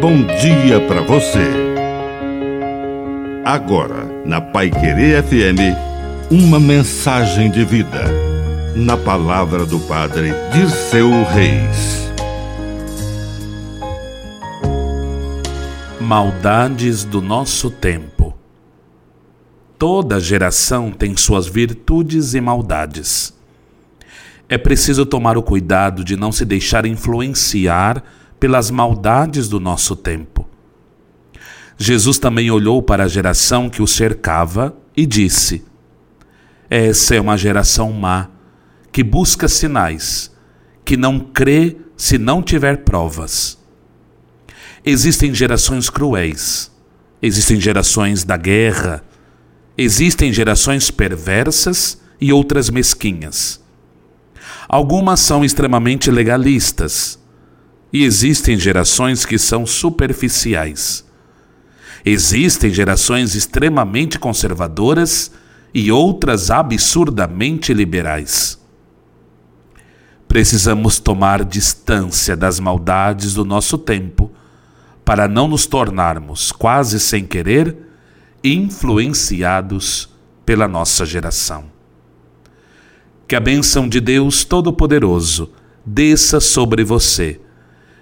bom dia para você. Agora, na Pai Querer FM, uma mensagem de vida. Na palavra do Padre Dirceu Reis. Maldades do nosso tempo. Toda geração tem suas virtudes e maldades. É preciso tomar o cuidado de não se deixar influenciar pelas maldades do nosso tempo. Jesus também olhou para a geração que o cercava e disse: Essa é uma geração má, que busca sinais, que não crê se não tiver provas. Existem gerações cruéis, existem gerações da guerra, existem gerações perversas e outras mesquinhas. Algumas são extremamente legalistas, e existem gerações que são superficiais. Existem gerações extremamente conservadoras e outras absurdamente liberais. Precisamos tomar distância das maldades do nosso tempo para não nos tornarmos, quase sem querer, influenciados pela nossa geração. Que a bênção de Deus Todo-Poderoso desça sobre você